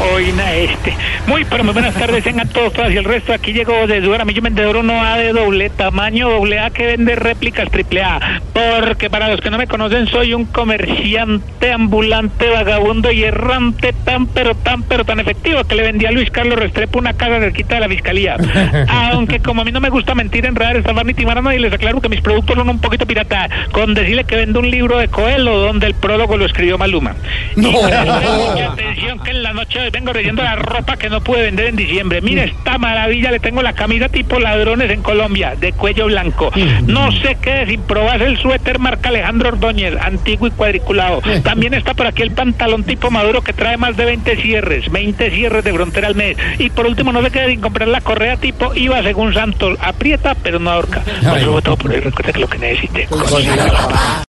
Oina este. Muy, pero muy buenas tardes, tengan todos, todas y el resto. Aquí llegó de Duramillo Vendedor uno A de doble tamaño, doble A que vende réplicas triple A. Porque para los que no me conocen, soy un comerciante ambulante, vagabundo y errante tan, pero tan, pero tan efectivo que le vendí a Luis Carlos Restrepo una casa cerquita de la fiscalía. Aunque como a mí no me gusta mentir, enredar, estafar ni timar a nadie, les aclaro que mis productos son un poquito pirata. Con decirle que vendo un libro de Coelho donde el prólogo lo escribió Maluma. Y que en la noche hoy vengo leyendo la ropa que no pude vender en diciembre. Mire esta maravilla, le tengo la camisa tipo ladrones en Colombia, de cuello blanco. No sé qué, sin probarse el suéter marca Alejandro Ordóñez, antiguo y cuadriculado. También está por aquí el pantalón tipo maduro que trae más de 20 cierres, 20 cierres de frontera al mes. Y por último, no se quede sin comprar la correa tipo IVA según Santos. Aprieta, pero no ahorca. Por eso todo por hoy, recuerda que lo que necesite.